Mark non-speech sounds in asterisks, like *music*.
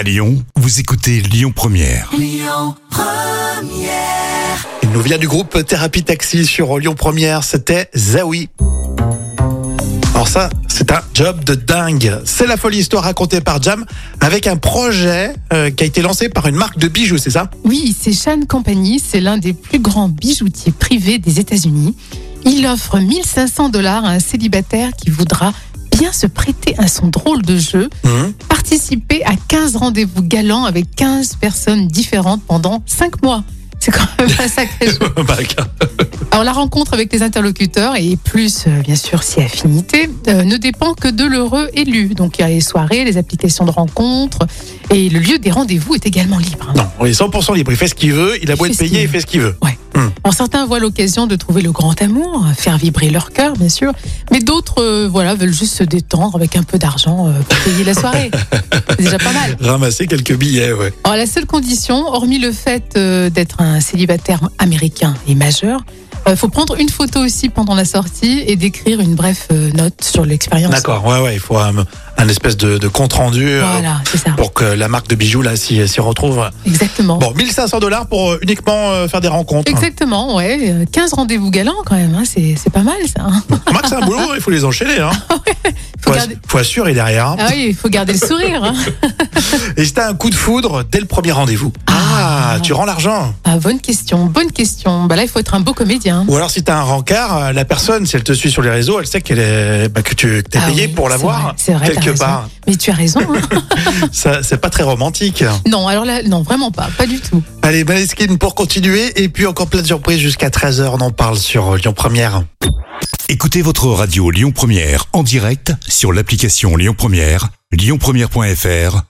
À Lyon, vous écoutez Lyon Première. Il nous vient du groupe Thérapie Taxi sur Lyon Première, c'était Zawi. Alors ça, c'est un job de dingue. C'est la folle histoire racontée par Jam avec un projet euh, qui a été lancé par une marque de bijoux, c'est ça? Oui, c'est Shane Company, c'est l'un des plus grands bijoutiers privés des États-Unis. Il offre 1500 dollars à un célibataire qui voudra bien se prêter à son drôle de jeu, Mhm. Participer à 15 rendez-vous galants avec 15 personnes différentes pendant 5 mois. C'est quand même un sacré. *laughs* Bah, Alors la rencontre avec les interlocuteurs et plus euh, bien sûr si affinité euh, ne dépend que de l'heureux élu. Donc il y a les soirées, les applications de rencontres et le lieu des rendez-vous est également libre. non, on est 100% libre. Il fait ce qu'il veut, il a beau être payé, il fait ce qu'il veut. Ouais. Hmm. Alors, certains voient l'occasion de trouver le grand amour, faire vibrer leur cœur, bien sûr. Mais d'autres, euh, voilà, veulent juste se détendre avec un peu d'argent euh, pour payer la soirée. *laughs* C'est déjà pas mal. Ramasser quelques billets, ouais. Alors, la seule condition, hormis le fait euh, d'être un célibataire américain et majeur, il faut prendre une photo aussi pendant la sortie et d'écrire une brève euh, note sur l'expérience. D'accord, ouais, ouais, il faut un, un espèce de, de compte rendu euh, Voilà, ça. pour que la marque de bijoux là s'y retrouve. Exactement. Bon, 1500 dollars pour euh, uniquement euh, faire des rencontres. Exactement, ouais. euh, 15 rendez-vous galants quand même, hein, c'est c'est pas mal ça. hein. Remarque, c'est un boulot, il faut les enchaîner. Hein. *laughs* Faut Faut, garder- faut assurer derrière. hein. Ah oui, il faut garder le sourire. hein. *laughs* Et t'as un coup de foudre dès le premier rendez-vous, ah, tu rends l'argent. Ah, bonne question, bonne question. Bah là, il faut être un beau comédien. Ou alors si t'as un rencard, euh, la personne, si elle te suit sur les réseaux, elle sait qu'elle est, bah, que tu t'es Ah payé oui, pour l'avoir quelque raison. part. Mais tu as raison. hein. *laughs* Ça, c'est pas très romantique. non, alors là, non, vraiment pas, pas du tout. Allez, Maneskin pour continuer. Et puis encore plein de surprises jusqu'à 13h. On en parle sur Lyon Première. Écoutez votre radio Lyon Première en direct sur l'application Lyon Première, lyonpremière.fr